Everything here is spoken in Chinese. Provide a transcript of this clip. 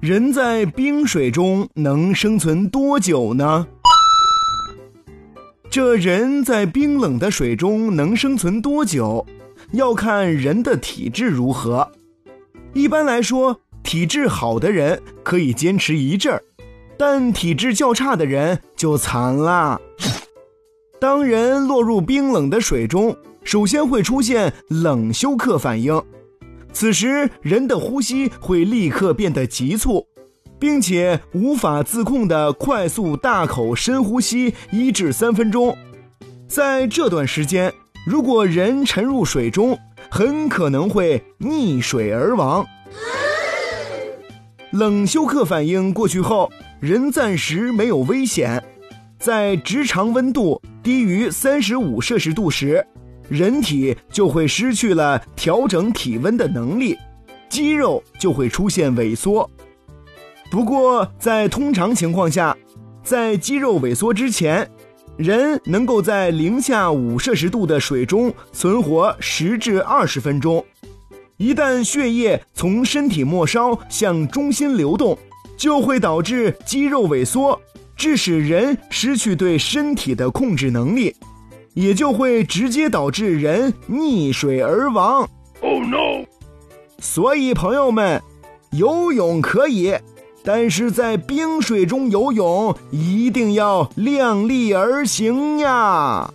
人在冰水中能生存多久呢？这人在冰冷的水中能生存多久，要看人的体质如何。一般来说，体质好的人可以坚持一阵儿，但体质较差的人就惨啦。当人落入冰冷的水中，首先会出现冷休克反应。此时，人的呼吸会立刻变得急促，并且无法自控的快速大口深呼吸一至三分钟。在这段时间，如果人沉入水中，很可能会溺水而亡。冷休克反应过去后，人暂时没有危险。在直肠温度低于三十五摄氏度时。人体就会失去了调整体温的能力，肌肉就会出现萎缩。不过，在通常情况下，在肌肉萎缩之前，人能够在零下五摄氏度的水中存活十至二十分钟。一旦血液从身体末梢向中心流动，就会导致肌肉萎缩，致使人失去对身体的控制能力。也就会直接导致人溺水而亡。Oh no！所以朋友们，游泳可以，但是在冰水中游泳一定要量力而行呀。